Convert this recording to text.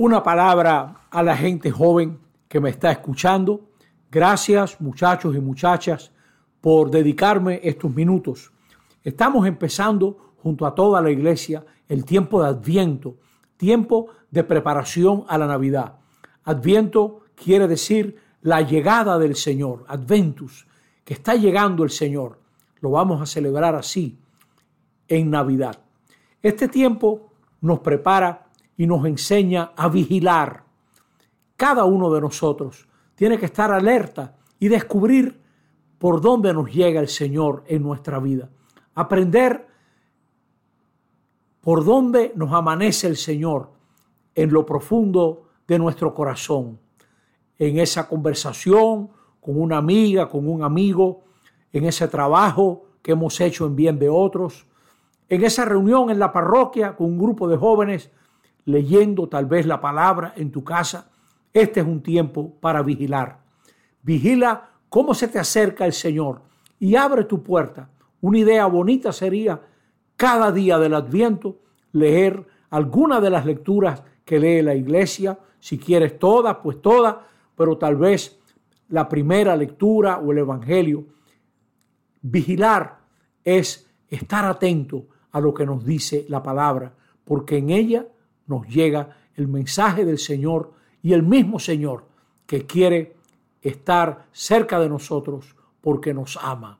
una palabra a la gente joven que me está escuchando. Gracias muchachos y muchachas por dedicarme estos minutos. Estamos empezando junto a toda la iglesia el tiempo de Adviento, tiempo de preparación a la Navidad. Adviento quiere decir la llegada del Señor, Adventus, que está llegando el Señor. Lo vamos a celebrar así en Navidad. Este tiempo nos prepara y nos enseña a vigilar. Cada uno de nosotros tiene que estar alerta y descubrir por dónde nos llega el Señor en nuestra vida. Aprender por dónde nos amanece el Señor en lo profundo de nuestro corazón, en esa conversación con una amiga, con un amigo, en ese trabajo que hemos hecho en bien de otros, en esa reunión en la parroquia con un grupo de jóvenes leyendo tal vez la palabra en tu casa, este es un tiempo para vigilar. Vigila cómo se te acerca el Señor y abre tu puerta. Una idea bonita sería cada día del Adviento leer alguna de las lecturas que lee la iglesia, si quieres todas, pues todas, pero tal vez la primera lectura o el Evangelio. Vigilar es estar atento a lo que nos dice la palabra, porque en ella nos llega el mensaje del Señor y el mismo Señor que quiere estar cerca de nosotros porque nos ama.